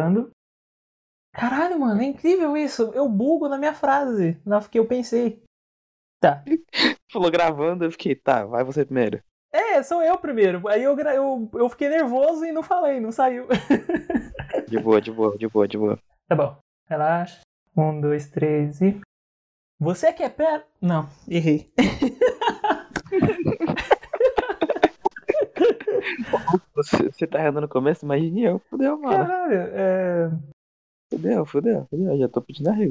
Gravando. Caralho, mano, é incrível isso. Eu bugo na minha frase, na que eu pensei. Tá. Falou gravando, eu fiquei, tá, vai você primeiro. É, sou eu primeiro. Aí eu, eu, eu fiquei nervoso e não falei, não saiu. De boa, de boa, de boa, de boa. Tá bom, relaxa. Um, dois, três e. Você quer pé? Não, errei. Você, você tá errando no começo, imagine eu. Fudeu, mano. Caralho, é. Fudeu, fudeu, fudeu. Já tô pedindo arrego.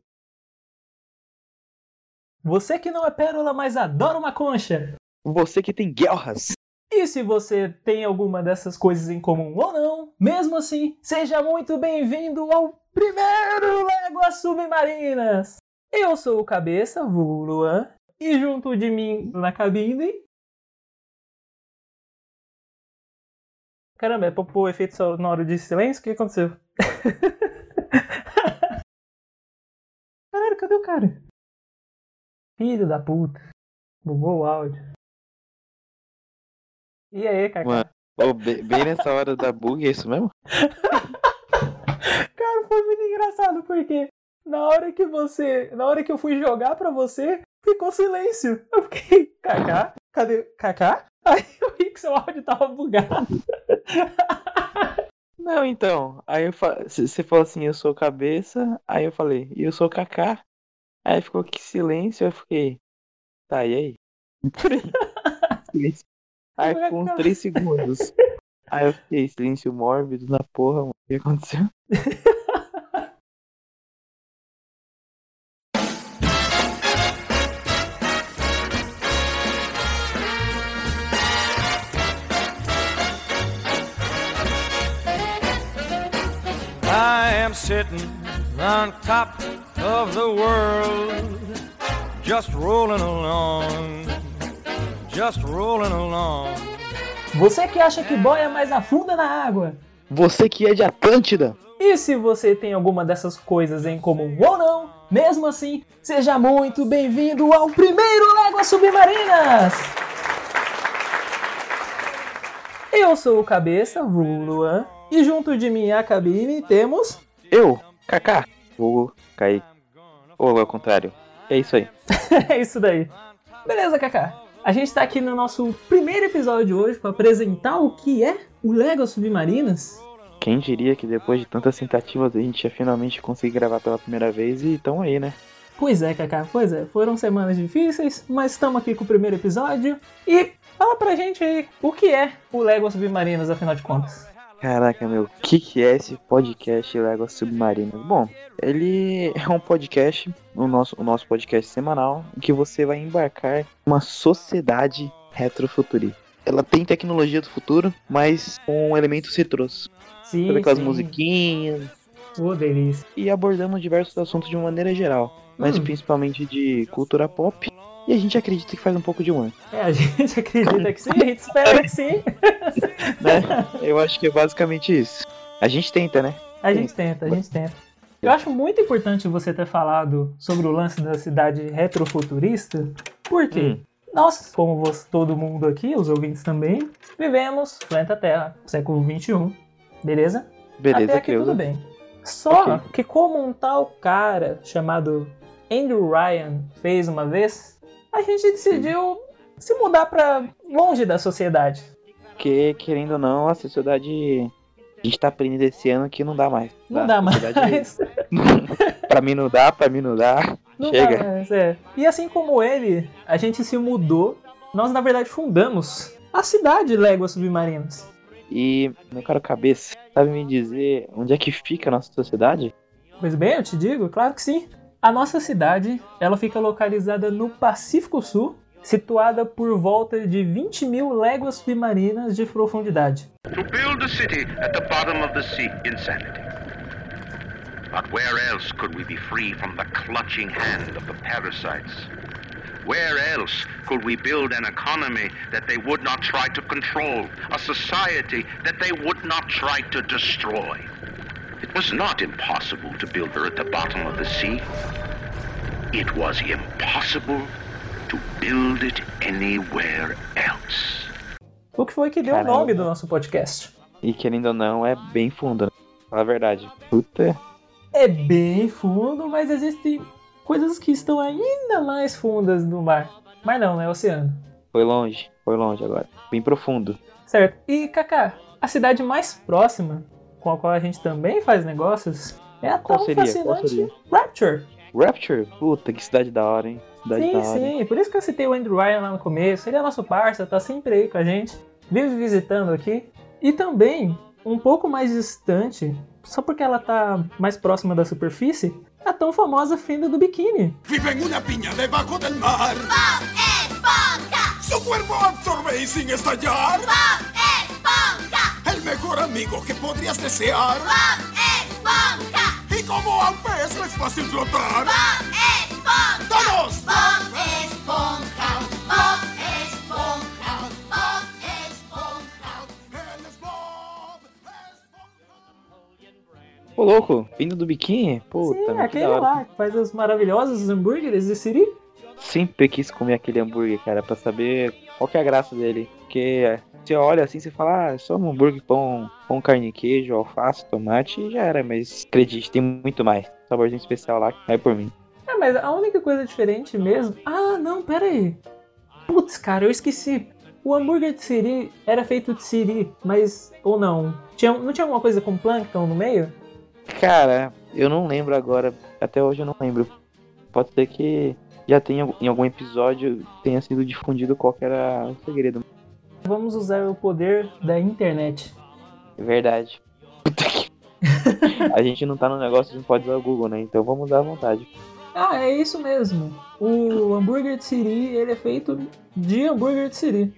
Você que não é pérola, mas adora uma concha. Você que tem guerras. E se você tem alguma dessas coisas em comum ou não, mesmo assim, seja muito bem-vindo ao primeiro Léguas Submarinas! Eu sou o Cabeça, vulgo Luan, e junto de mim na cabine... Caramba, é pôr efeito sonoro de silêncio? O que aconteceu? Caralho, cadê o cara? Filho da puta. Bugou o áudio. E aí, Kaká? Mano. Ô, be- bem nessa hora da bug, é isso mesmo? Cara, foi muito engraçado porque na hora que você, na hora que eu fui jogar pra você, ficou silêncio. Eu fiquei, Kaká, cadê Kaká? Aí eu vi que seu áudio tava bugado. Não, então. Aí eu fa... você falou assim, eu sou cabeça. Aí eu falei, e eu sou Kaká. Aí ficou que silêncio, eu fiquei. Tá, e aí? Aí ficou uns 3 segundos. Aí eu fiquei, silêncio mórbido na porra, mano. O que aconteceu? sitting on top of the world, just rolling along, just rolling along. Você que acha que boia mais afunda na água. Você que é de Atlântida. E se você tem alguma dessas coisas em comum ou não, mesmo assim, seja muito bem-vindo ao primeiro Léguas Submarinas! Eu sou o Cabeça, vulgo Luan, e junto de mim a cabine temos... Eu, Kaká. Vou cair. Ou ao contrário. É isso aí. é isso daí. Beleza, Kaká. A gente tá aqui no nosso primeiro episódio de hoje para apresentar o que é o Léguas Submarinas. Quem diria que depois de tantas tentativas a gente ia finalmente conseguir gravar pela primeira vez e tão aí, né? Pois é, Kaká, pois é. Foram semanas difíceis, mas estamos aqui com o primeiro episódio. E fala pra gente aí o que é o Lego Submarinas, afinal de contas. Caraca, meu, o que, que é esse podcast Léguas Submarinas? Bom, ele é um podcast, o nosso, o nosso podcast semanal, em que você vai embarcar em uma sociedade retrofuturista. Ela tem tecnologia do futuro, mas com elementos retrôs. Sim, Todas aquelas sim. musiquinhas, Ô, delícia. e abordamos diversos assuntos de uma maneira geral, mas Hum. principalmente de cultura pop. E a gente acredita que faz um pouco de um, É, a gente acredita que sim, a gente espera que sim. né? Eu acho que é basicamente isso. A gente tenta, né? A gente tenta, a gente tenta. Eu acho muito importante você ter falado sobre o lance da cidade retrofuturista, porque Hum. nós, como você- todo mundo aqui, os ouvintes também, vivemos planeta Terra, século XXI, beleza? Beleza, Até aqui tudo bem. Só Ok. que como um tal cara chamado Andrew Ryan fez uma vez, a gente decidiu se mudar pra longe da sociedade. Porque, querendo ou não, a sociedade. A gente tá aprendendo esse ano que não dá mais. Não tá? dá mais. Pra mim não dá, pra mim não dá. Não Chega. dá mais, é. E assim como ele, a gente se mudou. Nós, na verdade, fundamos a cidade Léguas Submarinas. E, meu caro cabeça, sabe me dizer onde é que fica a nossa sociedade? Pois bem, eu te digo, claro que sim. A nossa cidade, ela fica localizada no Pacífico Sul, situada por volta de 20 mil léguas submarinas de profundidade. To build a city at the bottom of the sea, insanity. But where else could we be free from the clutching hand of the parasites? Where else could we build an economy that they would not try to control, a society that they would not try to destroy? It was not impossible to build her at the bottom of the sea. It was impossible to build it anywhere else. O que foi que deu o Caramba. nome do nosso podcast? E querendo ou não, é bem fundo, né? Fala a verdade. Puta. É bem fundo, mas existem coisas que estão ainda mais fundas no mar. Mas não, né? Oceano. Foi longe, foi longe agora. Bem profundo. Certo. E, Kaká, a cidade mais próxima com a qual a gente também faz negócios é a Qual tão seria? Fascinante? Rapture. Rapture? Puta, que cidade da hora, hein? Cidade Sim, da hora. hein? sim. Por isso que eu citei o Andrew Ryan lá no começo. Ele é nosso parça, tá sempre aí com a gente. Vive visitando aqui. E também, um pouco mais distante, só porque ela tá mais próxima da superfície, a tão famosa fenda do biquíni. Vive en una piña debajo del mar. Bob Esponja, Su cuerpo absorbe y sin estallar. Bob El mejor amigo que podrías desear. Bob Esponja, Y como al pez no es fácil flotar. Bob Esponja, ¡Todos! Bob Esponja, Bob Esponja, Bob Esponja. Él es Bob Ô, louco, vindo do biquíni? Puta, Sim, aquele lá que faz os maravilhosos hambúrgueres de Siri. Sempre quis comer aquele hambúrguer, cara, pra saber qual que é a graça dele. Porque você olha assim, você fala, ah, só um hambúrguer com, com carne e queijo, alface, tomate e já era. Mas acredite, tem muito mais. Saborzinho especial lá que vai por mim. É, mas a única coisa diferente mesmo. Ah, não, pera aí. Putz, cara, eu esqueci. O hambúrguer de Siri era feito de Siri, mas. Ou não? Tinha, não tinha alguma coisa com plâncton no meio? Cara, eu não lembro agora. Até hoje eu não lembro. Pode ser que já tenha em algum episódio tenha sido difundido qual era o segredo. Vamos usar o poder da internet. É verdade. Puta que... a gente não tá no negócio, a gente pode usar o Google, né? Então vamos dar à vontade. Ah, é isso mesmo. O hambúrguer de Siri, ele é feito de hambúrguer de Siri.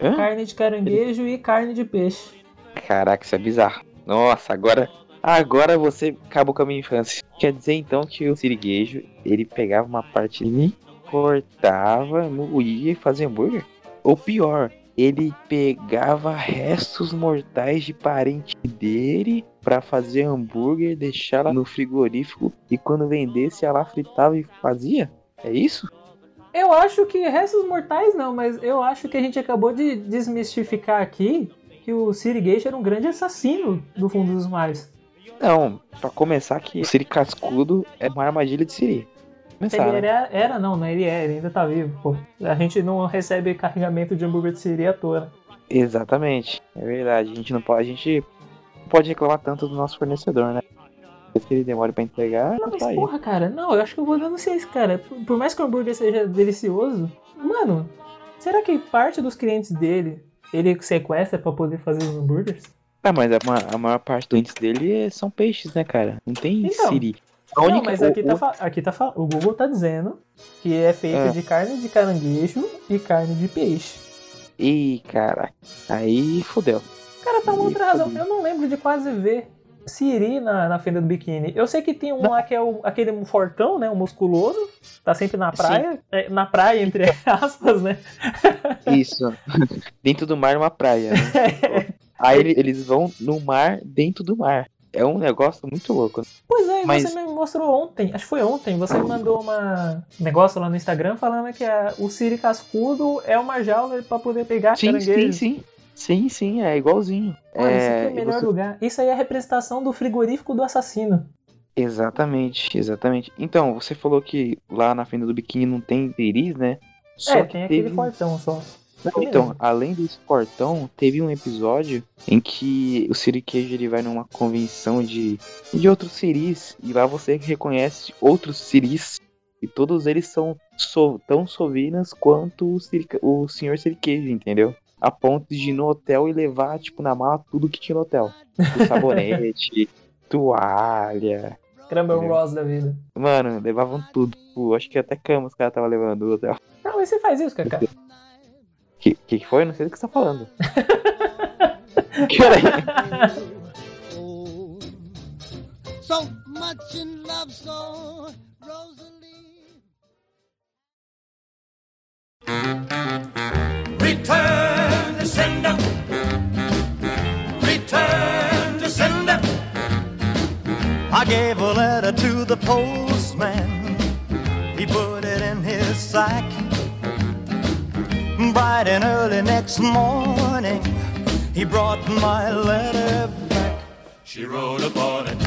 Hã? Carne de caranguejo e carne de peixe. Caraca, isso é bizarro. Nossa, agora. Agora você acabou com a minha infância. Quer dizer então que o siriguejo, ele pegava uma parte ali, cortava, moía e fazia hambúrguer? Ou pior, ele pegava restos mortais de parente dele pra fazer hambúrguer, deixar lá no frigorífico e quando vendesse ela fritava e fazia? É isso? Eu acho que restos mortais não, mas eu acho que a gente acabou de desmistificar aqui que o Sirigueijo era um grande assassino do fundo dos mares. Não, pra começar que o Siri cascudo é uma armadilha de Siri. Começar, Ele né? era, era, não, não, ele é, ele ainda tá vivo, pô. A gente não recebe carregamento de hambúrguer de Siri à toa. Exatamente, é verdade. A gente não pode, a gente pode reclamar tanto do nosso fornecedor, né? Se ele demora pra entregar, Não, mas tá aí. porra, cara, não, eu acho que eu vou denunciar esse cara. Por, por mais que o hambúrguer seja delicioso, mano, será que parte dos clientes dele ele sequestra pra poder fazer os hambúrgueres? Ah, mas a, a maior parte do índice dele são peixes, né, cara? Não tem Então. Siri. A Não, única, mas aqui o- tá, aqui tá o Google tá dizendo que é feito É. de carne de caranguejo e carne de peixe. Ih, cara, aí fodeu. Cara, tá uma outra razão. Eu não lembro de quase ver Siri na, na fenda do biquíni. Eu sei que tem um lá que é o- aquele fortão, né? O musculoso. Tá sempre na praia. É, na praia, entre aspas, né? Isso. dentro do mar, numa praia, né? Aí ele- eles vão no mar, dentro do mar. É um negócio muito louco. Pois é, e Mas- você me mostrou ontem, acho que foi ontem, você me mandou uma um negócio lá no Instagram falando que a- o Siri cascudo é uma jaula pra poder pegar Sim, sim, caranguejo. sim. Sim, sim, é igualzinho. Mano, isso aqui é É, o melhor você- lugar. Isso aí é a representação do frigorífico do assassino. Exatamente, exatamente. Então, você falou que lá na fenda do biquíni não tem siris, né? é, que tem aquele teve- fortão só. Não, então, além desse portão, teve um episódio em que o Siri Queijo ele vai numa convenção de, de outros Siris, e lá você reconhece outros Siris, e todos eles são so- tão sovinas quanto o, Siri, o Sr. Siri Queijo, entendeu? a ponto de ir no hotel e levar, tipo, na mala tudo que tinha no hotel. Tipo, sabonete, toalha. Cranberry É. Ross da vida. Mano, levavam tudo. Tipo, acho que até cama os caras estavam levando do hotel. Não, mas você faz isso, Kaká. Que, que que foi? Não sei do que você tá falando. Peraí. So much in love, so Rosalie. Return to sender. Return to sender. I gave a letter to the postman. He put it in his sack. Bright and early next morning, he brought my letter back. She wrote upon it.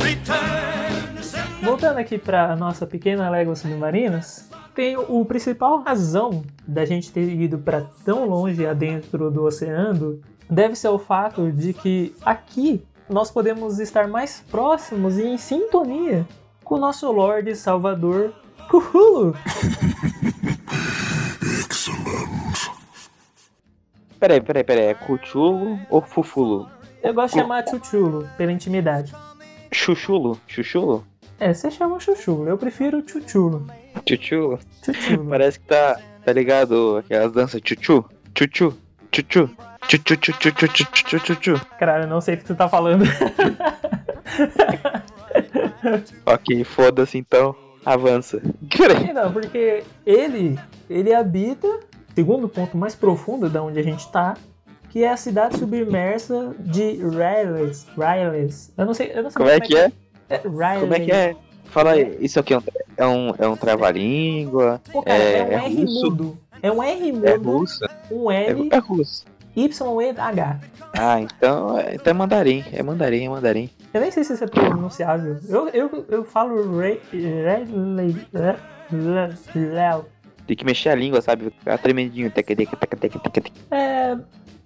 Return to sender. Voltando aqui pra nossa pequena Légua Submarinas, tem o principal razão da gente ter ido para tão longe adentro do oceano deve ser o fato de que aqui nós podemos estar mais próximos e em sintonia com o nosso Lorde Salvador Cthulhu. Peraí, peraí, peraí. É cuchulo ou fufulo? Eu gosto de chamar Chuchulo pela intimidade. Chuchulo? Chuchulo? É, você chama Chuchulo, eu prefiro Chuchulo. Chuchulo? Chuchulo. Parece que tá, tá ligado aquelas danças chuchu? Chuchu? Chuchu? Caralho, eu não sei o que tu tá falando. Ok, foda-se então. Avança. Não, porque ele, ele habita, segundo ponto mais profundo da onde a gente tá, que é a cidade submersa de Ryles. Ryles. Eu não sei, eu não sei Como é que é? é Ryles. Como é que é? Fala aí, isso aqui é um, é um, é um trava-língua? Pô, cara, é, É- um é R russo? mudo. É um R mudo, É russo? um É, L, é russo. Y, E, H. Ah, então é, então é mandarim. É mandarim, é mandarim. Eu nem sei se isso é pronunciável. Eu, eu, eu falo Ray- Ryles. Léo. Tem que mexer a língua, sabe? Ficar tremendinho. É.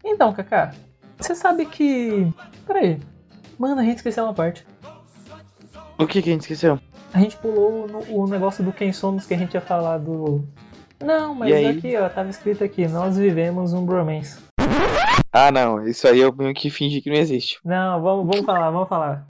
Então, Kaká, você sabe que. Peraí. Mano, a gente esqueceu uma parte. O que que a gente esqueceu? A gente pulou no- o negócio do quem somos que a gente ia falar do. Não, mas aqui, ó, tava escrito aqui, nós vivemos um bromance. Ah, não. Isso aí eu tenho que fingir que não existe. Não, vamos, vamos falar, vamos falar.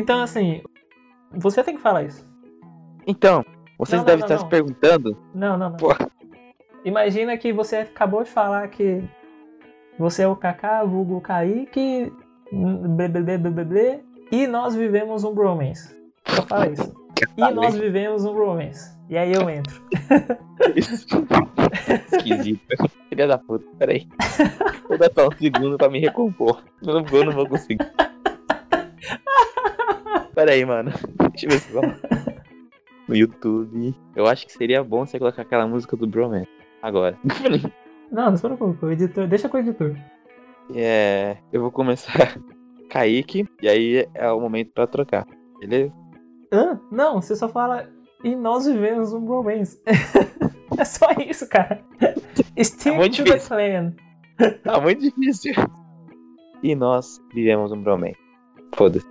Então assim, você tem que falar isso. Então, vocês Não, não, devem não, estar não. se perguntando. Não, não, não. Pô, Imagina que você acabou de falar que você é o Kaká, vulgo Kaique, blé, blé, blé, blé, e nós vivemos um bromance. Só fala isso. E nós vivemos um bromance. E aí eu entro. esquisito. Filha da puta, peraí. Vou dar só um segundo pra me recompor. Eu não vou, eu não vou conseguir. Peraí, mano. Deixa eu ver se vai. No YouTube. Eu acho que seria bom você colocar aquela música do Broman. Agora. Não, não se preocupe, o editor, deixa com o editor. É. Eu vou começar Kaique. E aí é o momento pra trocar. Beleza? Hã? Não, você só fala e nós vivemos um bromance. é só isso, cara. Stick muito to the difícil. clan. Tá muito difícil. E nós vivemos um Broman. Foda-se.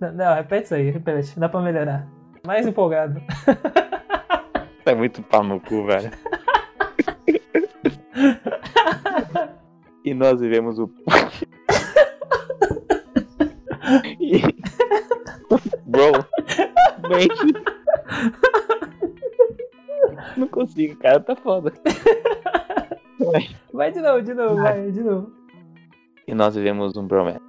Não, não, repete isso aí, repete. Dá pra melhorar. Mais empolgado. Tá muito pau no cu, velho. e nós vivemos o. E- Bro. Bem. Não consigo, cara, tá foda. Vai de novo, de novo, vai, de novo. E nós vivemos um bromance.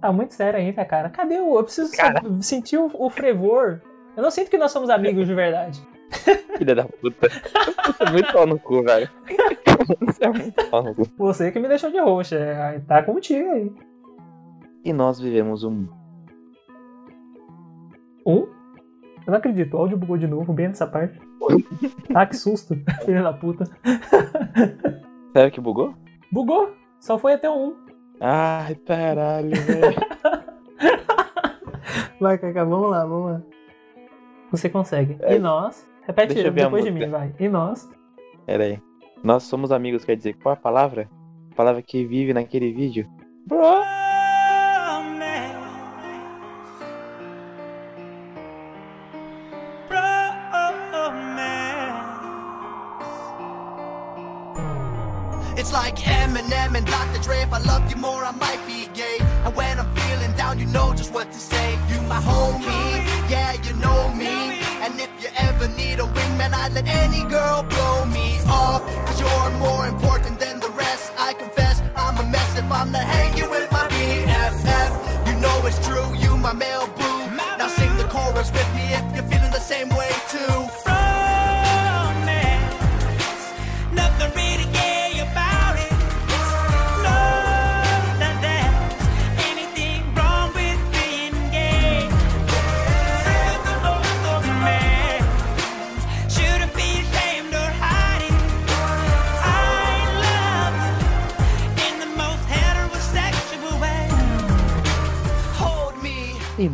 Tá muito sério ainda, cara. Cadê o. Eu preciso Cara. sentir o, o frevor. Eu não sinto que nós somos amigos de verdade. Filha da puta. Você é muito pau no cu, velho. Você é muito pau no cu. Você que me deixou de roxa. Tá contigo aí. E nós vivemos um. Um? Eu não acredito. O áudio bugou de novo, bem nessa parte. Ah, que susto. Filha da puta. Sério que bugou? Bugou. Só foi até um. Ai, caralho, velho. Vai, Cacá, vamos lá, vamos lá. Você consegue. É. E nós. Repete Deixa eu ver a depois de música. mim, vai. E nós. Pera aí. Nós somos amigos, quer dizer, qual a palavra? A palavra que vive naquele vídeo. Bro. It's like Eminem and Dr. Dre. If I loved you more,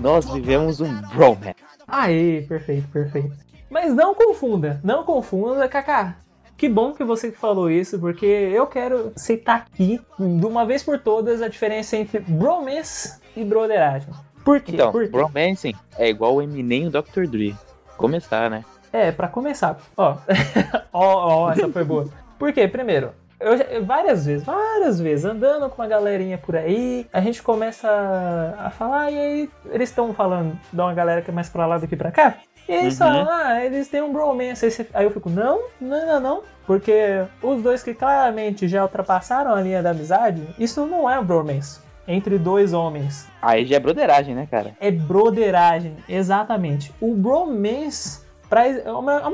nós vivemos um bromance. Aê, perfeito, perfeito. Mas não confunda, não confunda, Kaká. Que bom que você falou isso, porque eu quero citar aqui, de uma vez por todas, a diferença entre bromance e broderagem. Por quê? Então, por quê? bromance é igual o Eminem e o Dr. Dre. Começar, né? É, pra começar. Ó, ó, ó, essa foi boa. Por quê? Primeiro, eu várias vezes, várias vezes, andando com uma galerinha por aí, a gente começa a, a falar, e aí eles estão falando de uma galera que é mais pra lá do que pra cá. E eles Uhum. falam, ah, eles têm um bromance. Aí, você- aí eu fico, não, não, não, não. Porque os dois que claramente já ultrapassaram a linha da amizade, isso não é um bromance. Entre dois homens. Aí já é broderagem, né, cara? É broderagem, exatamente. O bromance, pra, a maior, a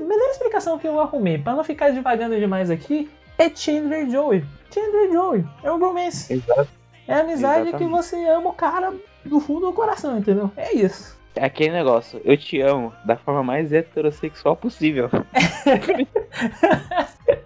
melhor explicação que eu arrumei, pra não ficar divagando demais aqui, é Chandler Joey. Chandler Joey, é um bromance. Exato. É a amizade que Exatamente. você ama o cara do fundo do coração, entendeu? É isso. É aquele negócio, eu te amo da forma mais heterossexual possível.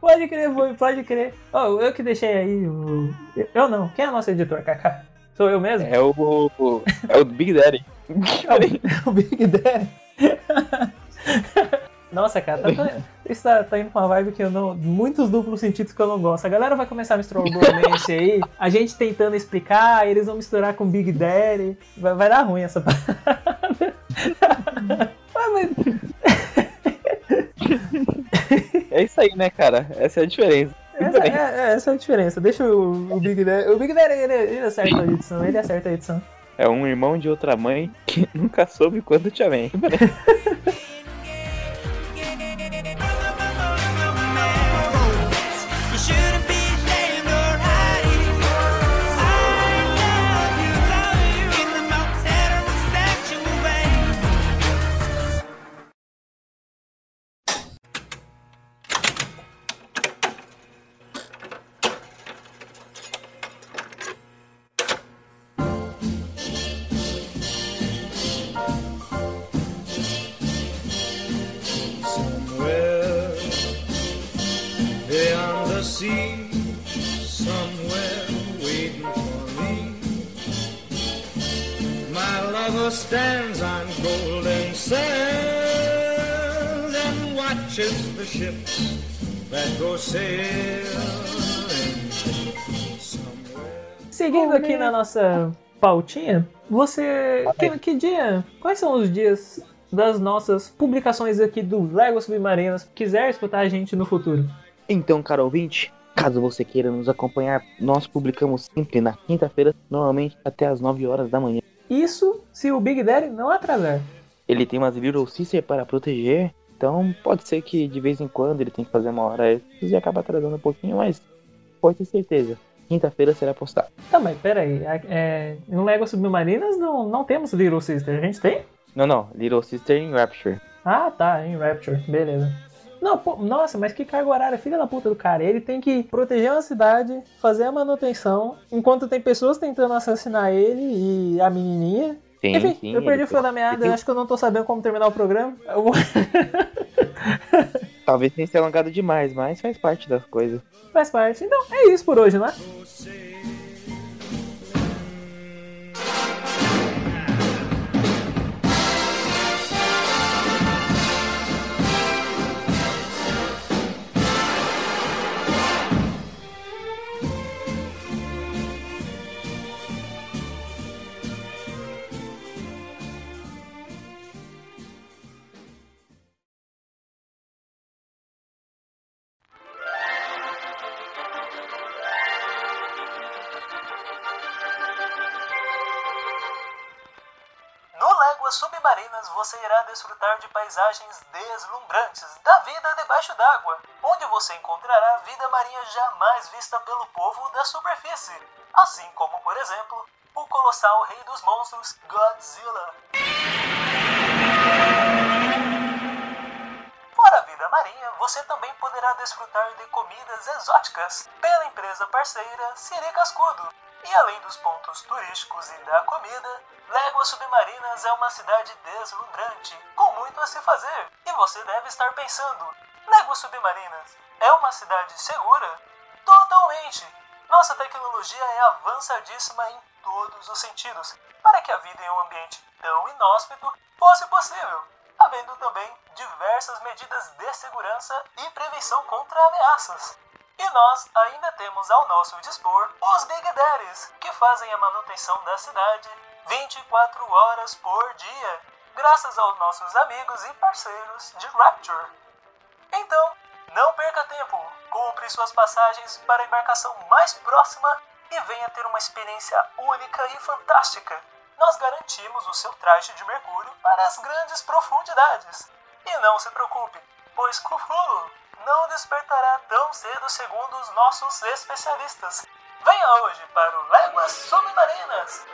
Pode crer, boy, pode crer. Ó, eu que deixei aí o... Eu não, quem é nosso editor, Kaká? Sou eu mesmo? É o. o- É o Big Daddy. o Big Daddy. Nossa, cara, tá, tá- isso tá, tá indo pra uma vibe que eu não. Muitos duplos sentidos que eu não gosto. A galera vai começar a misturar o bromance aí, a gente tentando explicar, eles vão misturar com Big Daddy. Vai, vai dar ruim essa parada. Ah, mas- É isso aí, né, cara? Essa é a diferença. essa, é, é, essa é a diferença. Deixa o, o Big Daddy. O Big Daddy ele, ele acerta a edição, ele acerta a edição. É um irmão de outra mãe que nunca soube quando te amei. Stands on golden sands and watches the ships that go sailing. Somewhere. Seguindo aqui na nossa pautinha, você. Que, que dia? Quais são os dias das nossas publicações aqui do Lego Submarinas? Quiser escutar a gente no futuro. Então, cara ouvinte, caso você queira nos acompanhar, nós publicamos sempre na quinta-feira, normalmente até as 9 horas da manhã. Isso se o Big Daddy não atrasar. Ele tem umas Little Sister para proteger, então pode ser que de vez em quando ele tem que fazer uma hora extra e acaba atrasando um pouquinho, mas pode ter certeza. Quinta-feira será postado. Tá, mas peraí. a- É, no Lego Submarinas não, não temos Little Sister. A gente tem? Não, não, Little Sister em Rapture. Ah, tá, em Rapture. Beleza. Não, pô, nossa, mas que carga horária, filha da puta do cara. Ele tem que proteger uma cidade, fazer a manutenção, enquanto tem pessoas tentando assassinar ele e a menininha. Sim, Enfim, sim. eu perdi o fio da meada, tem- eu acho que eu não tô sabendo como terminar o programa. Eu vou... Talvez tenha se alongado demais, mas faz parte das coisas. Faz parte. Então, é isso por hoje, né? Léguas desfrutar de paisagens deslumbrantes da vida debaixo d'água, onde você encontrará vida marinha jamais vista pelo povo da superfície, assim como, por exemplo, o colossal rei dos monstros Godzilla. Fora a vida marinha, você também poderá desfrutar de comidas exóticas pela empresa parceira Siri Cascudo. E além dos pontos turísticos e da comida, Léguas Submarinas é uma cidade deslumbrante, com muito a se fazer. E você deve estar pensando: Léguas Submarinas é uma cidade segura? Totalmente! Nossa tecnologia é avançadíssima em todos os sentidos, para que a vida em um ambiente tão inóspito fosse possível, havendo também diversas medidas de segurança e prevenção contra ameaças. E nós ainda temos ao nosso dispor os Big Daddies, que fazem a manutenção da cidade 24 horas por dia, graças aos nossos amigos e parceiros de Rapture. Então, não perca tempo, compre suas passagens para a embarcação mais próxima e venha ter uma experiência única e fantástica. Nós garantimos o seu traje de mergulho para as grandes profundidades. E não se preocupe, pois Cthulhu não despertará tão cedo segundo os nossos especialistas. Venha hoje para o Léguas Submarinas!